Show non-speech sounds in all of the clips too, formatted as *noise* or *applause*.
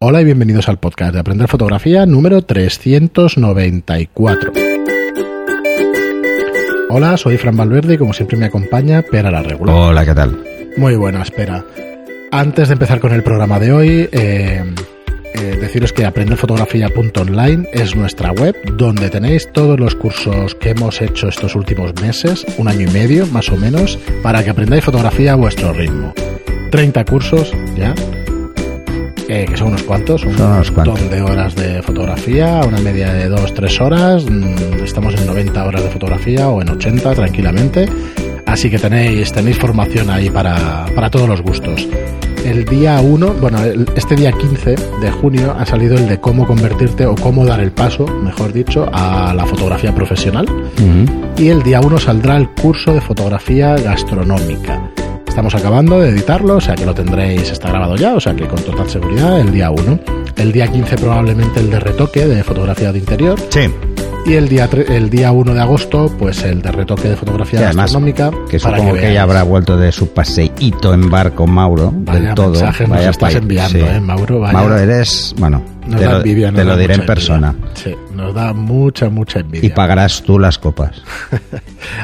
Hola y bienvenidos al podcast de Aprender Fotografía número 394. Hola, soy Fran Valverde y como siempre me acompaña Pera la Regular. Hola, ¿qué tal? Muy buena, espera. Antes de empezar con el programa de hoy, eh, eh, deciros que aprenderfotografía.online es nuestra web donde tenéis todos los cursos que hemos hecho estos últimos meses, un año y medio más o menos, para que aprendáis fotografía a vuestro ritmo. 30 cursos ya, eh, que son unos cuantos, un Son unos montón cuantos. de horas de fotografía, una media de 2-3 horas, mm, estamos en 90 horas de fotografía o en 80 tranquilamente, así que tenéis, tenéis formación ahí para, para todos los gustos. El día 1, bueno, el- este día 15 de junio ha salido el de cómo convertirte o cómo dar el paso, mejor dicho, a la fotografía profesional y el día 1 saldrá el curso de fotografía gastronómica. Estamos acabando de editarlo, o sea que lo tendréis, está grabado ya, o sea que con total seguridad el día 1. El día 15 probablemente el de retoque de fotografía de interior Sí, y el día, el día 1 de agosto pues el de retoque de fotografía Sí, gastronómica. que supongo que, veáis. ya habrá vuelto de su paseíto en barco Mauro, Vaya del todo. mensajes nos estás pa- enviando, ¿eh, Mauro? Vaya. Mauro, eres, bueno, Nos te da lo, envidia, nos te lo diré en persona. envidia. Sí, nos da mucha, mucha envidia. Y pagarás tú las copas. *laughs*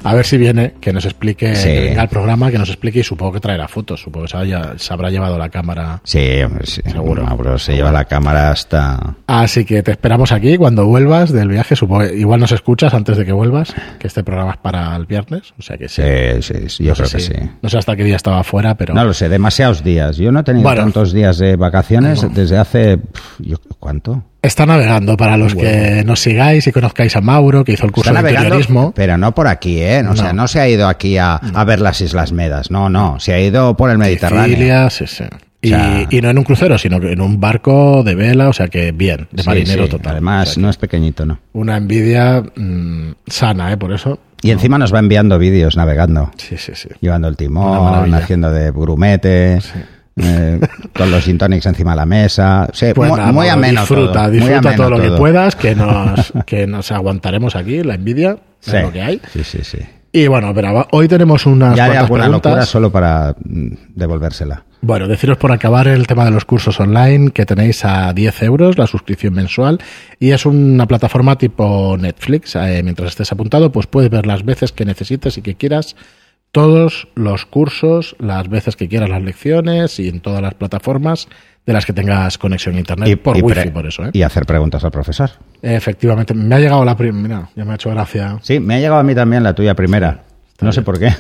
A ver si viene, que nos explique, Sí. al programa, que nos explique y supongo que traerá fotos. Supongo que se, haya- se habrá llevado la cámara. Sí. Seguro. Mauro se lleva la cámara hasta... Así que te esperamos aquí cuando vuelvas del viaje. Supongo igual nos escuchas antes de que vuelvas, que este programa es para el viernes. O sea que sí. Sí, yo No creo que sí. No sé hasta qué día estaba fuera, pero. No lo sé, demasiados días. Yo no he tenido Bueno. tantos días de vacaciones No. desde hace... yo- ¿Cuánto? Está navegando para los que nos sigáis y conozcáis a Mauro, que hizo el curso de interiorismo. pero no por aquí, ¿eh? O sea, No. se ha ido aquí a, a ver las Islas Medas. No, no. Se ha ido por el Mediterráneo. Sicilia, sí, sí. Y, sea- y no en un crucero, sino en un barco de vela, o sea que bien, de Sí, marinero sí. total. Además, O sea que no es pequeñito, ¿no? Una envidia mm, sana, ¿eh? Por eso. Y encima nos va enviando vídeos navegando, Sí, sí, sí. llevando el timón, haciendo de grumete, eh, con los gin tonics encima de la mesa. Sí, Pues muy, nada, muy ameno disfruta, todo. muy disfruta ameno todo lo que puedas, que *laughs* nos, que nos aguantaremos aquí, la envidia, Sí, es lo que hay. sí, sí, sí. Y bueno, pero hoy tenemos unas Ya alguna preguntas. locura solo para mm, devolvérsela. Bueno, deciros por acabar el tema de los cursos online que tenéis a 10 euros la suscripción mensual y es una plataforma tipo Netflix. Eh, mientras estés apuntado, pues puedes ver las veces que necesites y que quieras todos los cursos, las veces que quieras las lecciones y en todas las plataformas de las que tengas conexión a internet por wifi, pre- por eso. ¿eh? y hacer preguntas al profesor. Efectivamente, me ha llegado la primera, ya me ha hecho gracia. Sí, me ha llegado a mí también la tuya primera. no sé por qué.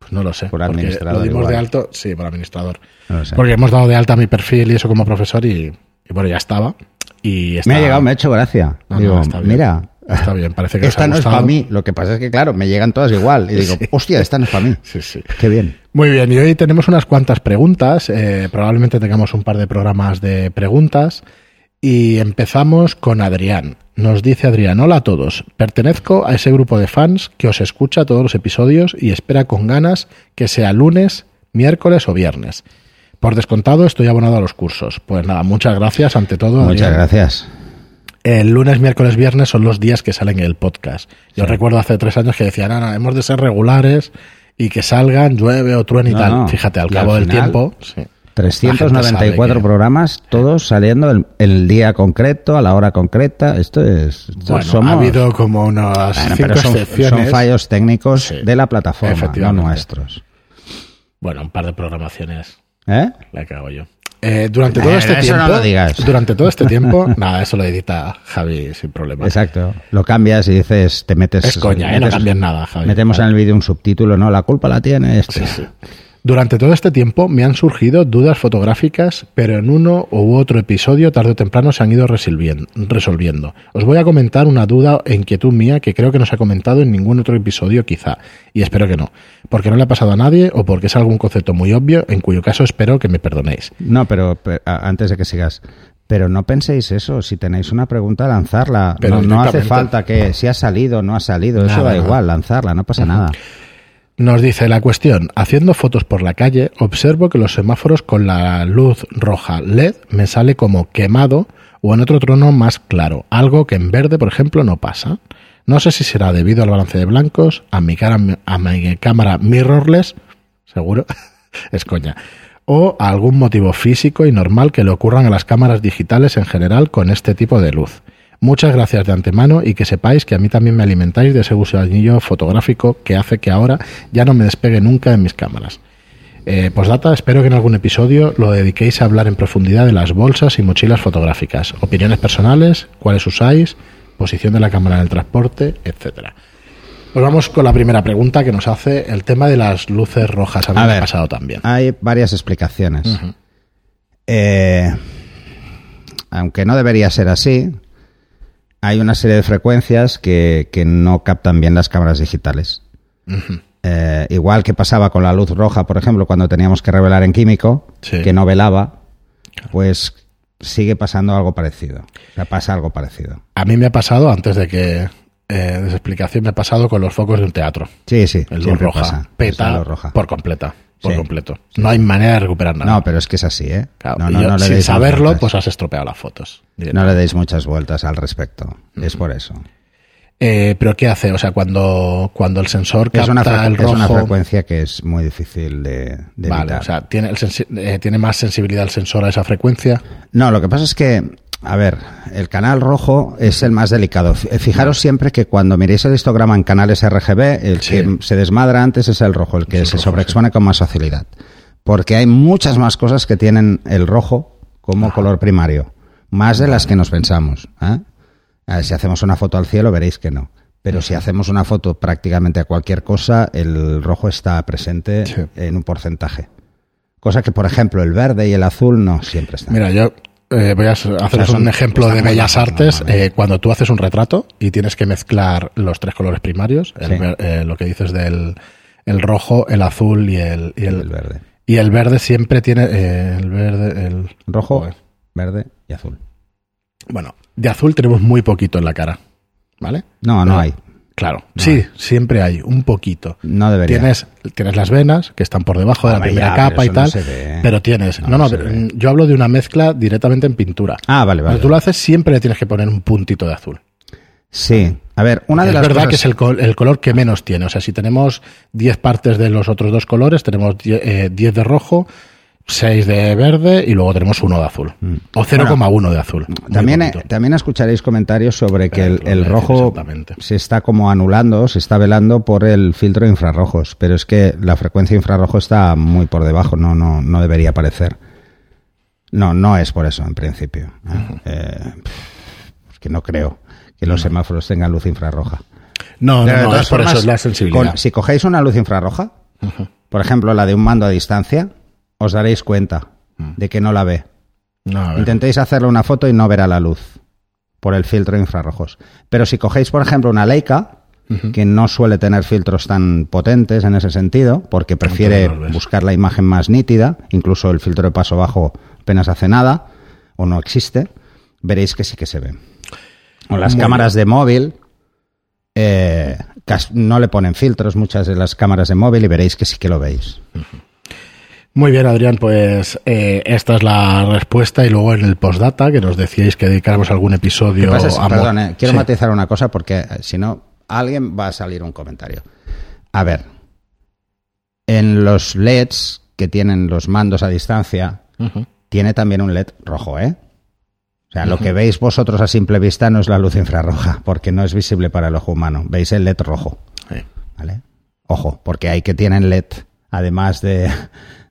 Pues no lo sé. Por administrador Lo dimos igual. de alto, sí, por administrador. No lo sé. Porque hemos dado de alta mi perfil y eso como profesor y, y bueno, ya estaba. Y Me ha llegado, me ha hecho gracia. No, no, digo, bien. mira, Está bien, parece que os esta ha no es para mí. Lo que pasa es que, claro, me llegan todas igual. Y *laughs* digo, Sí. hostia, esta no es para mí. Sí, sí. Qué bien. Muy bien, y hoy tenemos unas cuantas preguntas. eh, probablemente tengamos un par de programas de preguntas. Y empezamos con Adrián. Nos dice Adrián, hola a todos. Pertenezco a ese grupo de fans que os escucha todos los episodios y espera con ganas que sea lunes, miércoles o viernes. Por descontado estoy abonado a los cursos. Pues nada, muchas gracias ante todo. Muchas Adrián. gracias. El lunes, miércoles, viernes son los días que salen en el podcast. Yo recuerdo hace tres años que decían, Ana, hemos de ser regulares y que salgan, llueve o truene y No, tal. no. Fíjate, al Y cabo al del final, tiempo. sí. La gente 394 sabe que- programas, todos saliendo el, el día concreto, a la hora concreta. Esto es. esto Bueno, somos- ha habido como unas Bueno, cinco son, excepciones. son fallos técnicos Sí, de la plataforma, no nuestros. Bueno, un par de programaciones. ¿Eh? La cago yo. Eh, durante todo Eh, este tiempo. no. Durante todo este tiempo. *laughs* nada, eso lo edita Javi sin problema. Exacto. Lo cambias y dices, te metes. Es coña, ¿eh? No cambias nada, Javi. Metemos en el vídeo un subtítulo, no, la culpa la tiene este. Durante todo este tiempo me han surgido dudas fotográficas, pero en uno u otro episodio tarde o temprano se han ido resolvien- resolviendo. Os voy a comentar una duda e inquietud mía que creo que no se ha comentado en ningún otro episodio quizá, y espero que no, porque no le ha pasado a nadie o porque es algún concepto muy obvio, en cuyo caso espero que me perdonéis. No, pero, antes de que sigas, pero no penséis eso. Si tenéis una pregunta, lanzarla. Pero no, no hace falta que si ha salido o no ha salido. Eso da igual, lanzarla, no pasa nada. Nos dice la cuestión, haciendo fotos por la calle, observo que los semáforos con la luz roja LED me sale como quemado o en otro tono más claro, algo que en verde, por ejemplo, no pasa. No sé si será debido al balance de blancos, a mi, cara, a mi cámara mirrorless, seguro, *laughs* es coña, o algún motivo físico y normal que le ocurran a las cámaras digitales en general con este tipo de luz. Muchas gracias de antemano y que sepáis que a mí también me alimentáis de ese gusanillo fotográfico que hace que ahora ya no me despegue nunca en mis cámaras. Eh, postdata, espero que en algún episodio lo dediquéis a hablar en profundidad de las bolsas y mochilas fotográficas, opiniones personales, cuáles usáis, posición de la cámara en el transporte, etcétera. Pues vamos con la primera pregunta que nos hace el tema de las luces rojas. A mí A me ha ver, pasado también. Hay varias explicaciones. Eh, aunque no debería ser así, hay una serie de frecuencias que, que no captan bien las cámaras digitales. Eh, igual que pasaba con la luz roja, por ejemplo, cuando teníamos que revelar en químico, Sí. que no velaba, pues sigue pasando algo parecido. O sea, pasa algo parecido. A mí me ha pasado, antes de que eh, esa explicación, me ha pasado con los focos de un teatro. Sí, sí. El luz roja. pasa. Peta roja. por completa. Por Sí. completo. No hay manera de recuperar nada. No, pero es que es así, ¿eh? Claro, no, no, yo, no le sin saberlo, pues has estropeado las fotos. No le deis muchas vueltas al respecto. Es por eso. Eh, pero ¿qué hace? O sea, cuando, cuando el sensor capta Es una, el es rojo... una frecuencia que es muy difícil de, de Vale, evitar. o sea, ¿tiene, el eh, ¿tiene más sensibilidad el sensor a esa frecuencia? No, lo que pasa es que, a ver, el canal rojo es el más delicado. F- Fijaros siempre que cuando miréis el histograma en canales RGB, el Sí. que se desmadra antes es el rojo, el que el se sobreexpone con más facilidad. Porque hay muchas más cosas que tienen el rojo como color primario, más de las que nos pensamos. ¿eh? Ver, si hacemos una foto al cielo veréis que no. Pero si hacemos una foto prácticamente a cualquier cosa, el rojo está presente Sí. en un porcentaje. Cosa que, por ejemplo, el verde y el azul no siempre están. Mira, yo eh, voy a haceros un ejemplo de bellas artes. eh, cuando tú haces un retrato y tienes que mezclar los tres colores primarios, el Sí. eh, lo que dices del el rojo, el azul y el, y el, el verde. y el verde siempre tiene el verde, el Rojo, Joder. verde y azul. Bueno, de azul tenemos muy poquito en la cara, ¿vale? No, no hay. Claro, sí, siempre hay un poquito. No debería. Tienes, tienes las venas que están por debajo de la primera ya, capa y no tal, ve. pero tienes, No, no, no, no pero, yo hablo de una mezcla directamente en pintura. Ah, vale, vale. Cuando tú lo haces siempre le tienes que poner un puntito de azul. Sí. A ver, una de es las verdad cosas... que es el, col- el color que menos tiene. O sea, si tenemos 10 partes de los otros dos colores, tenemos 10 eh, 10 de rojo, 6 de verde y luego tenemos uno de azul. O 0,1 de azul. Mm. También, eh, también escucharéis comentarios sobre que el, el rojo se está como anulando, se está velando por el filtro de infrarrojos, pero es que la frecuencia infrarrojo está muy por debajo, no, no, no debería aparecer. No, no es por eso en principio. ¿eh? Eh, que no creo que los semáforos tengan luz infrarroja. No, no, es por eso es la sensibilidad. con- si cogéis una luz infrarroja, por ejemplo la de un mando a distancia, os daréis cuenta Mm. de que no la ve. No. Intentéis hacerle una foto y no verá la luz por el filtro de infrarrojos. Pero si cogéis, por ejemplo, una Leica, que no suele tener filtros tan potentes en ese sentido, porque prefiere buscar la imagen más nítida, incluso el filtro de paso bajo apenas hace nada o no existe, veréis que sí que se ve. O las Muy cámaras de móvil eh, no le ponen filtros muchas de las cámaras de móvil y veréis que sí que lo veis. Muy bien, Adrián, pues eh, esta es la respuesta y luego en el postdata que nos decíais que dedicáramos algún episodio pasa a perdón, eh, quiero Sí. matizar una cosa porque eh, si no, alguien va a salir un comentario. A ver, en los LEDs que tienen los mandos a distancia, tiene también un LED rojo, ¿eh? O sea, lo que veis vosotros a simple vista no es la luz infrarroja, porque no es visible para el ojo humano. Veis el LED rojo, Sí. ¿vale? Ojo, porque hay que tienen LED, además de,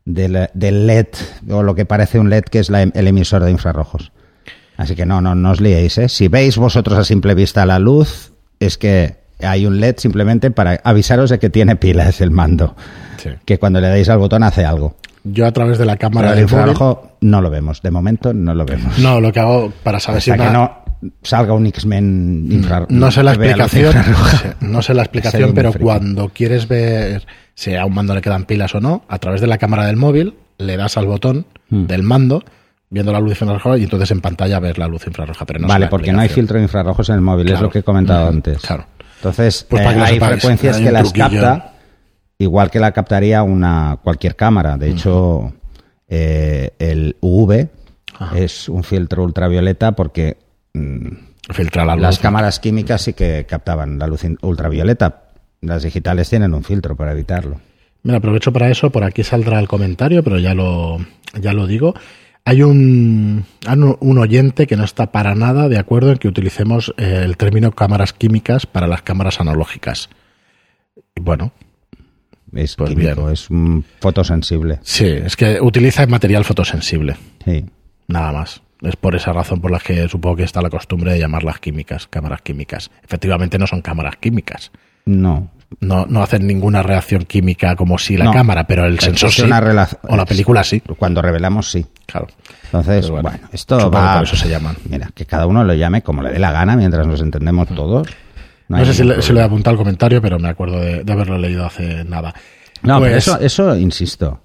del, del LED, o lo que parece un LED, que es la em- el emisor de infrarrojos. Así que no, no, no os liéis, ¿eh? Si veis vosotros a simple vista la luz, es que hay un LED simplemente para avisaros de que tiene pilas el mando. Sí. Que cuando le dais al botón hace algo. Yo a través de la cámara del móvil, infrarrojo no lo vemos. De momento no lo vemos. no, lo que hago para saber si Hasta que una- no salga un X-Men infrarrojo. No sé la explicación, no sé la *laughs* explicación, pero cuando quieres ver si a un mando le quedan pilas o no, a través de la cámara del móvil le das al botón Hmm. del mando viendo la luz infrarroja y entonces en pantalla ves la luz infrarroja, pero no vale, porque no hay filtro de infrarrojos en el móvil, es lo que he comentado Ujú, antes. claro. Entonces, Pues eh, hay sepáis, frecuencias hay que las capta igual que la captaría una cualquier cámara. De hecho, eh, el UV Ajá. es un filtro ultravioleta porque mm, Filtra la luz. las cámaras químicas sí que captaban la luz ultravioleta. Las digitales tienen un filtro para evitarlo. Mira, aprovecho para eso, por aquí saldrá el comentario, pero ya lo, ya lo digo. Hay un, un oyente que no está para nada de acuerdo en que utilicemos eh, el término cámaras químicas para las cámaras analógicas. Bueno, es pues químico, es fotosensible. Sí, es que utiliza material fotosensible. Sí. Nada más. Es por esa razón por la que supongo que está la costumbre de llamarlas químicas, cámaras químicas. Efectivamente no son cámaras químicas. No. No, no hacen ninguna reacción química como si la cámara, pero el sensor sí. o la película sí. Cuando revelamos sí. Claro. Entonces, bueno, esto va. Por eso se llaman. Mira, que cada uno lo llame como le dé la gana mientras nos entendemos todos. No, sé si le, he apuntado al comentario, pero me acuerdo de, haberlo leído hace nada. No, pero pues eso, eso insisto.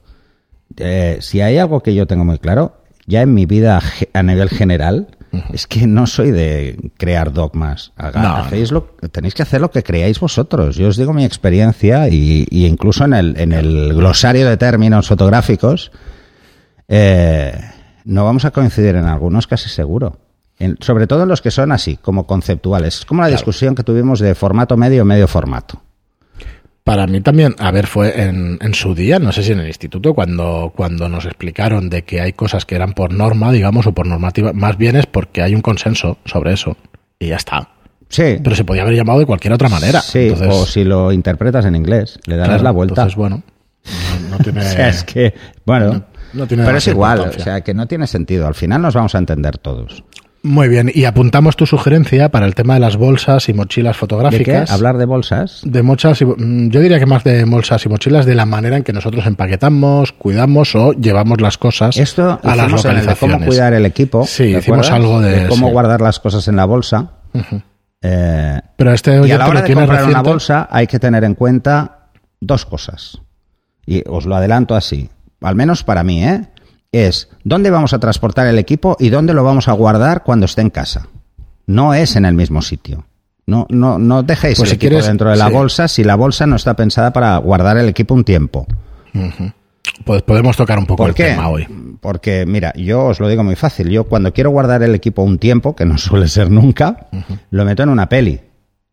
Eh, si hay algo que yo tengo muy claro, ya en mi vida a nivel general, es que no soy de crear dogmas. tenéis que hacer lo que creáis vosotros. Yo os digo mi experiencia y, incluso en el, en el, glosario de términos fotográficos eh, no vamos a coincidir en algunos casi seguro. sobre todo en los que son así, como conceptuales. Es como la discusión que tuvimos de formato medio, medio formato. Para mí también, a ver, fue en, en, su día, no sé si en el instituto, cuando, cuando nos explicaron de que hay cosas que eran por norma, digamos, o por normativa, más bien es porque hay un consenso sobre eso. Y ya está. Sí. Pero se podía haber llamado de cualquier otra manera. Sí, o si lo interpretas en inglés, le darás la vuelta. Entonces, bueno, no, tiene... *laughs* o sea, es que, bueno, pero es igual, o sea, que no tiene sentido. Al final nos vamos a entender todos. Muy bien, y apuntamos tu sugerencia para el tema de las bolsas y mochilas fotográficas. ¿De ¿Hablar de bolsas? De y, mm, yo diría que más de bolsas y mochilas, de la manera en que nosotros empaquetamos, cuidamos o llevamos las cosas Esto a las localizaciones. cómo cuidar el equipo. Sí, hicimos algo de, cómo guardar las cosas en la bolsa. Eh, Pero este y a la hora de comprar una bolsa hay que tener en cuenta dos cosas. Y os lo adelanto así, al menos para mí, ¿eh? Es dónde vamos a transportar el equipo y dónde lo vamos a guardar cuando esté en casa. No es en el mismo sitio. No, no, no dejéis pues el equipo dentro de la bolsa si la bolsa no está pensada para guardar el equipo un tiempo. Pues podemos tocar un poco el tema hoy. Porque, mira, yo os lo digo muy fácil. Yo cuando quiero guardar el equipo un tiempo, que no *laughs* suele ser nunca, lo meto en una peli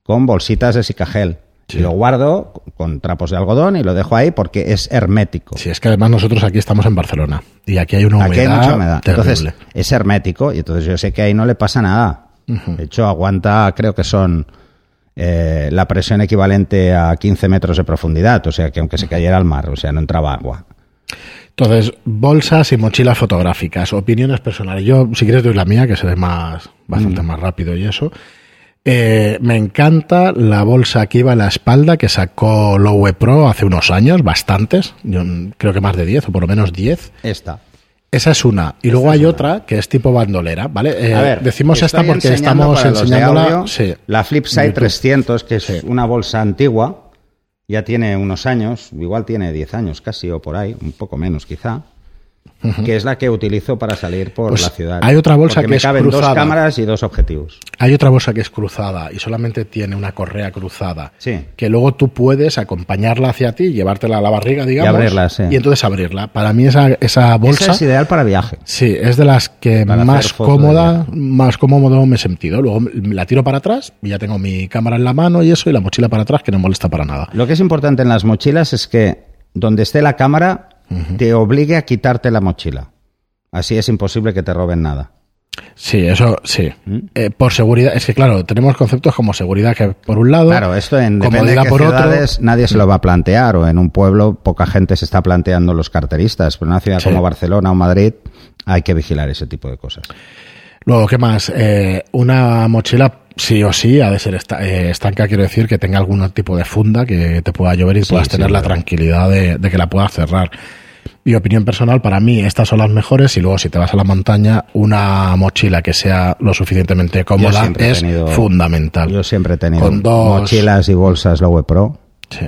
con bolsitas de sicagel. Lo guardo con trapos de algodón y lo dejo ahí porque es hermético. Sí, es que además nosotros aquí estamos en Barcelona y aquí hay una humedad. Aquí hay mucha humedad. Entonces es hermético y entonces yo sé que ahí no le pasa nada. De hecho, aguanta, creo que son eh, la presión equivalente a 15 metros de profundidad, o sea que aunque se cayera al mar, o sea, no entraba agua. Entonces, bolsas y mochilas fotográficas, opiniones personales. Yo, si quieres, doy la mía, que se ve más, bastante más rápido y eso. Eh, me encanta la bolsa que iba a la espalda que sacó Lowe Pro hace unos años, bastantes, yo creo que más de 10 o por lo menos 10. Esta. Esa es una. Y luego hay otra que es tipo bandolera, ¿vale? Eh, decimos esta porque estamos enseñándola. La Flipside 300, que es una bolsa antigua, ya tiene unos años, igual tiene 10 años casi o por ahí, un poco menos quizá que es la que utilizo para salir por pues la ciudad. Hay otra bolsa que me es caben dos cámaras y dos objetivos. Hay otra bolsa que es cruzada y solamente tiene una correa cruzada. Sí. Que luego tú puedes acompañarla hacia ti, llevártela a la barriga, digamos. Y abrirla, sí. Y entonces abrirla. Para mí esa, esa bolsa... es ideal para viaje. Sí, es de las que más cómoda, más cómodo me he sentido. Luego la tiro para atrás y ya tengo mi cámara en la mano y eso y la mochila para atrás que no molesta para nada. Lo que es importante en las mochilas es que donde esté la cámara te obligue a quitarte la mochila. Así es imposible que te roben nada. Sí, eso sí. ¿Mm? Eh, por seguridad, es que claro, tenemos conceptos como seguridad que por un lado, claro, esto en comodidad por ciudades, otro. Nadie se lo va a plantear o en un pueblo poca gente se está planteando los carteristas, pero en una ciudad como Barcelona o Madrid hay que vigilar ese tipo de cosas. Luego, ¿qué más? Eh, una mochila sí o sí ha de ser eh, estanca, quiero decir que tenga algún tipo de funda que te pueda llover y puedas tener la tranquilidad de, de, que la puedas cerrar. Y opinión personal, para mí estas son las mejores y luego si te vas a la montaña, una mochila que sea lo suficientemente cómoda es fundamental. Yo siempre he tenido mochilas y bolsas Lowe Pro. Sí.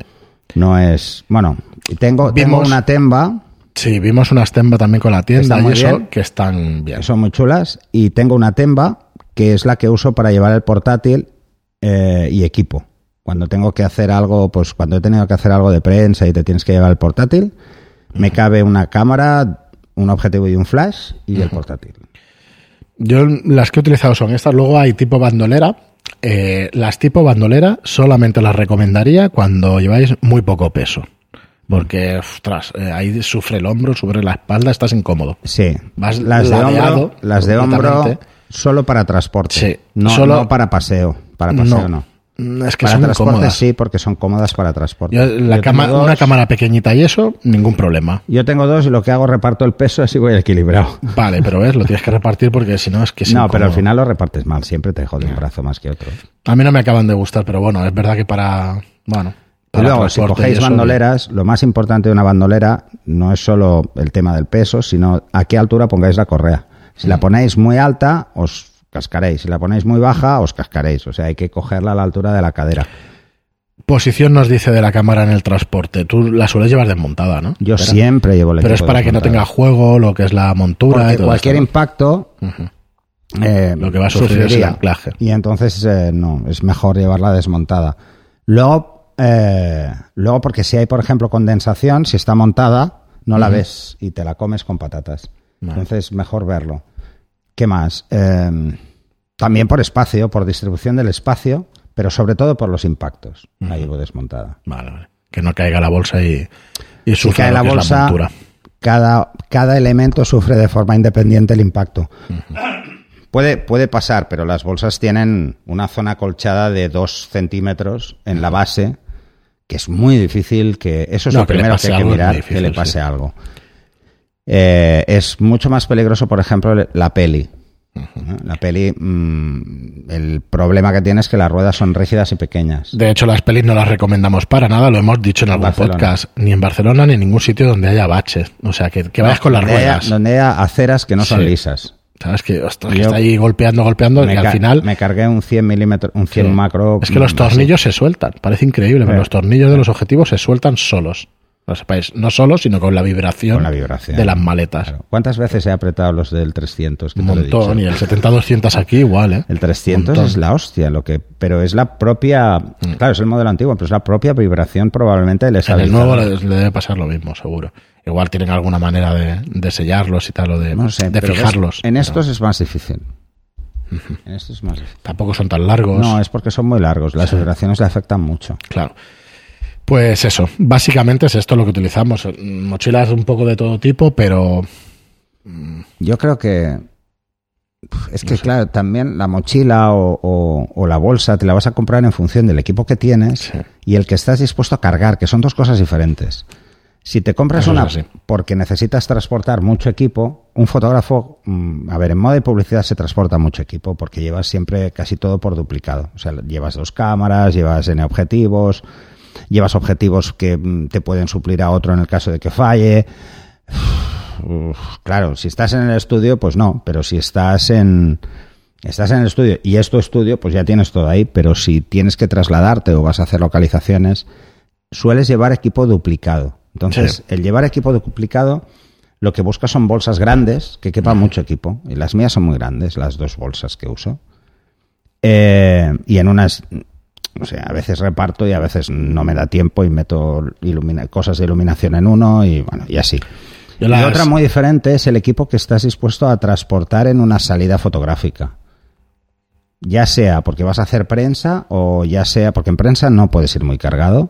No es... Bueno, tengo, tengo una Temba... Sí, vimos unas Temba también con la tienda y eso, que están bien. Son muy chulas. Y tengo una Temba que es la que uso para llevar el portátil eh, y equipo. Cuando tengo que hacer algo, pues cuando he tenido que hacer algo de prensa y te tienes que llevar el portátil, me cabe una cámara, un objetivo y un flash y el portátil. Yo las que he utilizado son estas. Luego hay tipo bandolera. Eh, las tipo bandolera solamente las recomendaría cuando lleváis muy poco peso. Porque, ostras, eh, ahí sufre el hombro, sufre la espalda, estás incómodo. Sí. Vas las de hombro, las de hombro. Solo para transporte. Sí, No, solo- no para paseo. Para paseo no. Mm, Es que Para son transporte cómodas. sí, porque son cómodas para transporte. Yo, la Yo cama- una cámara pequeñita y eso, ningún problema. Yo tengo dos y lo que hago reparto el peso así voy equilibrado. Vale, pero ves, lo tienes que repartir porque si no es que es No, pero al incómodo. final lo repartes mal. Siempre te jode un brazo más que otro. A mí no me acaban de gustar, pero bueno, es verdad que para. Bueno. Y luego, si cogéis eso, bandoleras, lo más importante de una bandolera no es solo el tema del peso, sino a qué altura pongáis la correa. Si la ponéis muy alta, os cascaréis. Si la ponéis muy baja, os cascaréis. O sea, hay que cogerla a la altura de la cadera. Posición nos dice de la cámara en el transporte. Tú la sueles llevar desmontada, ¿no? Yo Pero- siempre llevo el Pero es para que no tenga juego lo que es la montura Porque y todo cualquier esto, impacto eh, Lo que va a sufrir es el anclaje. Y entonces eh, no, es mejor llevarla desmontada. Luego, eh, luego porque si hay, por ejemplo, condensación, si está montada, no la ves y te la comes con patatas. Vale. Entonces, mejor verlo. ¿Qué más? Eh, también por espacio, por distribución del espacio, pero sobre todo por los impactos. La llevo desmontada. Vale, vale. Que no caiga la bolsa y, y Si sufra cae lo la que es bolsa, montura. cada, cada elemento sufre de forma independiente el impacto. Puede, puede pasar, pero las bolsas tienen una zona colchada de dos centímetros en la base, que es muy difícil que... Eso es No, lo primero que hay que mirar, difícil, que le sí. pase algo. Eh, es mucho más peligroso, por ejemplo, la peli. La peli, mm, el problema que tiene es que las ruedas son rígidas y pequeñas. De hecho, las pelis no las recomendamos para nada, lo hemos dicho en algún Barcelona. podcast. Ni en Barcelona ni en ningún sitio donde haya baches. O sea, que, que vayas con las donde haya- ruedas. donde haya aceras que no son Sí. lisas. ¿Sabes? Que, ostras, que está ahí golpeando, golpeando y al final. me cargué un 100 milímetros, un 100 Sí. macro. Es que los mm, tornillos se sueltan. Parece increíble, pero los tornillos de los objetivos se sueltan solos. Lo sepáis, no solos, sino con la vibración, Con la vibración. de las maletas. Claro. ¿Cuántas veces he apretado los del 300? Que Un montón. Y el 70-200 aquí igual, ¿eh? El 300 Montón. es la hostia, lo que, pero es la propia, claro, es el modelo antiguo, pero es la propia vibración probablemente del En el nuevo le, le debe pasar lo mismo, seguro. Igual tienen alguna manera de, de sellarlos y tal, o de, No sé, de pero ves, fijarlos. En Pero estos es más difícil. En estos es más difícil. Tampoco son tan largos. No, es porque son muy largos, las vibraciones le afectan mucho. Claro. Pues eso, básicamente es esto lo que utilizamos. Mochilas un poco de todo tipo, pero Yo creo que es que, claro, también la mochila o, o- o la bolsa te la vas a comprar en función del equipo que tienes Sí. y el que estás dispuesto a cargar, que son dos cosas diferentes. Si te compras Eso es una porque necesitas transportar mucho equipo, un fotógrafo, mm, a ver, en moda y publicidad se transporta mucho equipo porque llevas siempre casi todo por duplicado. O sea, llevas dos cámaras, llevas N objetivos, llevas objetivos que mm, te pueden suplir a otro en el caso de que falle. Uf, claro, si estás en el estudio, pues no, pero si estás en estás en el estudio y es tu estudio, pues ya tienes todo ahí, pero si tienes que trasladarte o vas a hacer localizaciones, sueles llevar equipo duplicado. Entonces, Sí. el llevar equipo duplicado lo que buscas son bolsas grandes que quepan mucho equipo. Y las mías son muy grandes, las dos bolsas que uso. Eh, y en unas, o sea, a veces reparto y a veces no me da tiempo y meto ilumina- cosas de iluminación en uno y bueno, y así. Y las- otra muy diferente es el equipo que estás dispuesto a transportar en una salida fotográfica. Ya sea porque vas a hacer prensa o ya sea porque en prensa no puedes ir muy cargado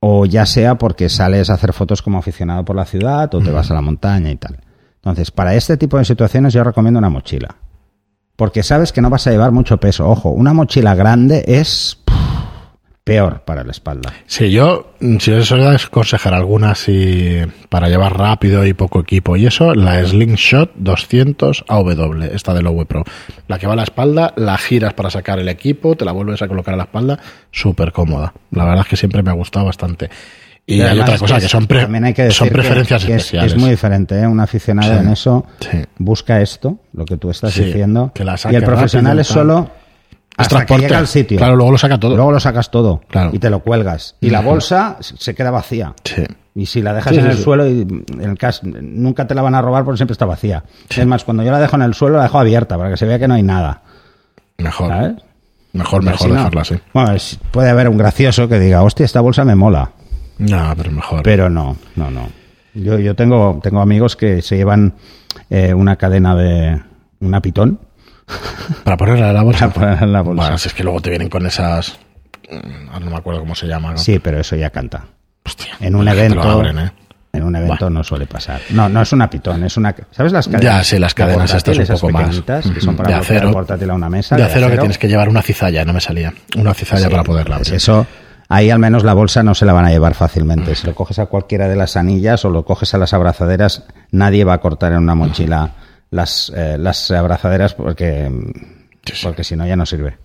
o ya sea porque sales a hacer fotos como aficionado por la ciudad o te vas a la montaña y tal. Entonces, para este tipo de situaciones yo recomiendo una mochila. Porque sabes que no vas a llevar mucho peso. Ojo, una mochila grande es peor para la espalda. Sí, yo, mm, si os voy aconsejar alguna así para llevar rápido y poco equipo y eso, la Slingshot 200 AW, esta de Lowe Pro. La que va a la espalda, la giras para sacar el equipo, te la vuelves a colocar a la espalda, súper cómoda. La verdad es que siempre me ha gustado bastante. Y, hay otra cosa, que, son, pre- también hay que decir son preferencias que es, especiales. es muy diferente, ¿eh? Un aficionado Sí, en eso sí. busca esto, lo que tú estás Sí, diciendo. que la saque y el profesional es solo hasta que transporte. llega al sitio. Claro, luego lo saca todo. Luego lo sacas todo Claro. y te lo cuelgas. Y la bolsa se queda vacía. Sí. Y si la dejas Sí, en el sí. suelo, y en el caso, nunca te la van a robar porque siempre está vacía. Es más, cuando yo la dejo en el suelo, la dejo abierta para que se vea que no hay nada. Mejor. ¿Sabes? Mejor, mejor no. dejarla así. Bueno, puede haber un gracioso que diga, hostia, esta bolsa me mola. No, pero mejor. Pero no, no, no. Yo, yo tengo, tengo amigos que se llevan eh, una cadena de una pitón *laughs* Para ponerla en la bolsa. para poner en la bolsa. Bueno, si es que luego te vienen con esas. mm, Ahora no me acuerdo cómo se llama. ¿no? Sí, pero eso ya canta. Hostia, En un evento. abren, ¿eh? En un evento no suele pasar. No, no es una pitón, es una. ¿Sabes las cadenas? Ya, sí, las de cadenas estas un poco más. Que son *laughs* para De acero. portátil a una mesa. De acero que tienes que llevar una cizalla, no me salía. Una cizalla Sí, para poderla pues abrir. Eso, ahí al menos la bolsa no se la van a llevar fácilmente. Si lo coges a cualquiera de las anillas o lo coges a las abrazaderas, nadie va a cortar en una mochila las, eh, las abrazaderas porque, porque si no ya no sirve.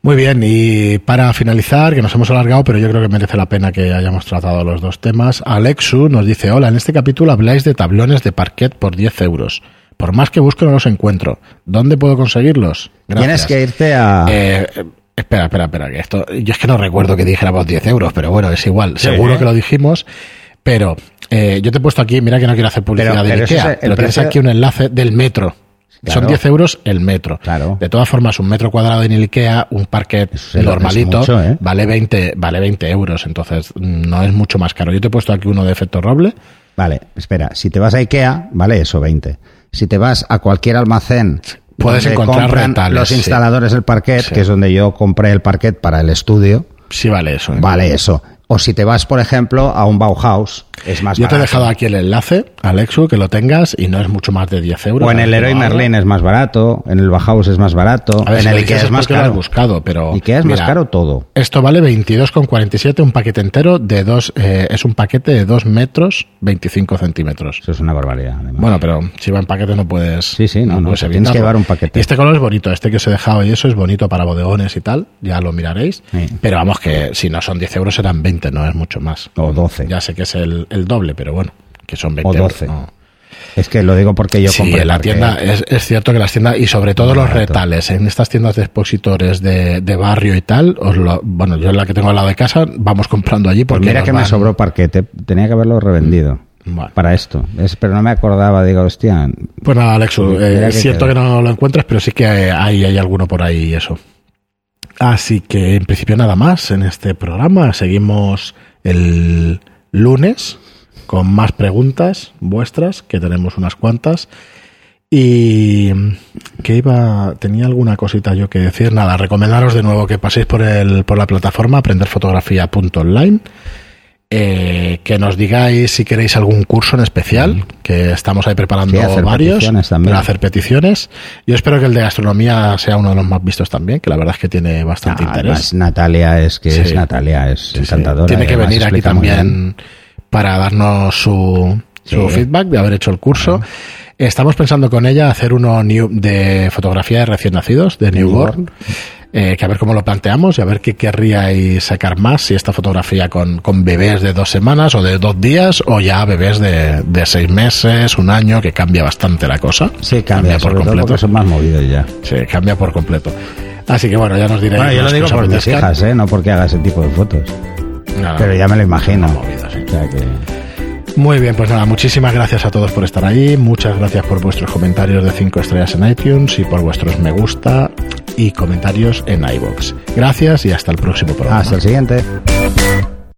Muy bien, y para finalizar, que nos hemos alargado, pero yo creo que merece la pena que hayamos tratado los dos temas, Alexu nos dice, hola, en este capítulo habláis de tablones de parquet por 10 euros. Por más que busco no los encuentro. ¿Dónde puedo conseguirlos? Gracias. Tienes que irte a... Eh, espera, espera, espera, que esto, yo es que no recuerdo que dijéramos 10 euros, pero bueno, es igual, Sí. seguro que lo dijimos, pero eh, yo te he puesto aquí, mira que no quiero hacer publicidad Pero- de pero Ikea, es pero tienes aquí un enlace del metro. Claro. Son 10 euros el metro. Claro. De todas formas, un metro cuadrado en Ikea, un es normalito, mucho, ¿eh? vale, 20, vale 20 euros, entonces mm, no es mucho más caro. Yo te he puesto aquí uno de efecto roble, Vale, espera. Si te vas a Ikea, vale eso, 20. Si te vas a cualquier almacén... Puedes encontrar retales, Los instaladores del parquet, Sí. que es donde yo compré el parquet para el estudio, sí vale eso. ¿eh? vale eso. O si te vas, por ejemplo, a un Bauhaus, es más Yo te he dejado aquí el enlace, Alexu, que lo tengas y no es mucho más de 10 euros. O en el Leroy Merlin es más barato, en el Bauhaus es más barato, ver, en si el Ikea es más porque lo has caro. buscado, pero Ikea es más caro todo. Esto vale 22,47 un paquete entero de dos, eh, es un paquete de 2 metros 25 centímetros. Eso es una barbaridad. además. Bueno, pero si va en paquete no puedes. Sí, sí, no, no, puedes tienes que llevar un paquete. Y este color es bonito, este que os he dejado y eso es bonito para bodegones y tal, ya lo miraréis. Sí. Pero vamos, que si no son 10 euros serán 20, no es mucho más. O 12. Ya sé que es el, el doble, pero bueno, que son 20 O 12. euros. ¿no? Es que lo digo porque yo sí, compré en la tienda es, es cierto que las tiendas y sobre todo los retales en estas tiendas de expositores de, de barrio y tal, os lo, bueno, yo en la que tengo al lado de casa vamos comprando allí Pues porque mira que me sobró parquet, eh, tenía que haberlo revendido. Bueno. Para esto. Es, pero no me acordaba, digo, hostia. Pues nada, Alexu, eh, es cierto que no lo encuentras, pero sí que hay, hay alguno por ahí y eso. Así que en principio nada más en este programa. Seguimos el lunes con más preguntas vuestras, que tenemos unas cuantas. Y que iba, tenía alguna cosita yo que decir. Nada, recomendaros de nuevo que paséis por el, por la plataforma aprenderfotografía.online. Eh, que nos digáis si queréis algún curso en especial, que estamos ahí preparando Sí, hacer varios para hacer peticiones. Yo espero que el de gastronomía sea uno de los más vistos también, que la verdad es que tiene bastante Ah, interés. Natalia es que Sí. es Natalia, es Sí, encantadora. Tiene que venir aquí también para darnos su, su feedback de haber hecho el curso. Estamos pensando con ella hacer uno new de fotografía de recién nacidos, de newborn. Eh, que a ver cómo lo planteamos y a ver qué querríais sacar más, si esta fotografía con, con bebés de dos semanas o de dos días o ya bebés de, de seis meses, un año, que cambia bastante la cosa. Sí, cambia, por completo. son más movidos ya. Sí, cambia por completo. Así que bueno, ya nos diréis. Bueno, yo lo digo por mis hijas, ¿eh? no porque haga ese tipo de fotos. No, no, Pero ya me lo imagino. sí. O sea que... Muy bien, pues nada, muchísimas gracias a todos por estar ahí, muchas gracias por vuestros comentarios de 5 estrellas en iTunes y por vuestros me gusta y comentarios en iBox. Gracias y hasta el próximo programa. Hasta el siguiente.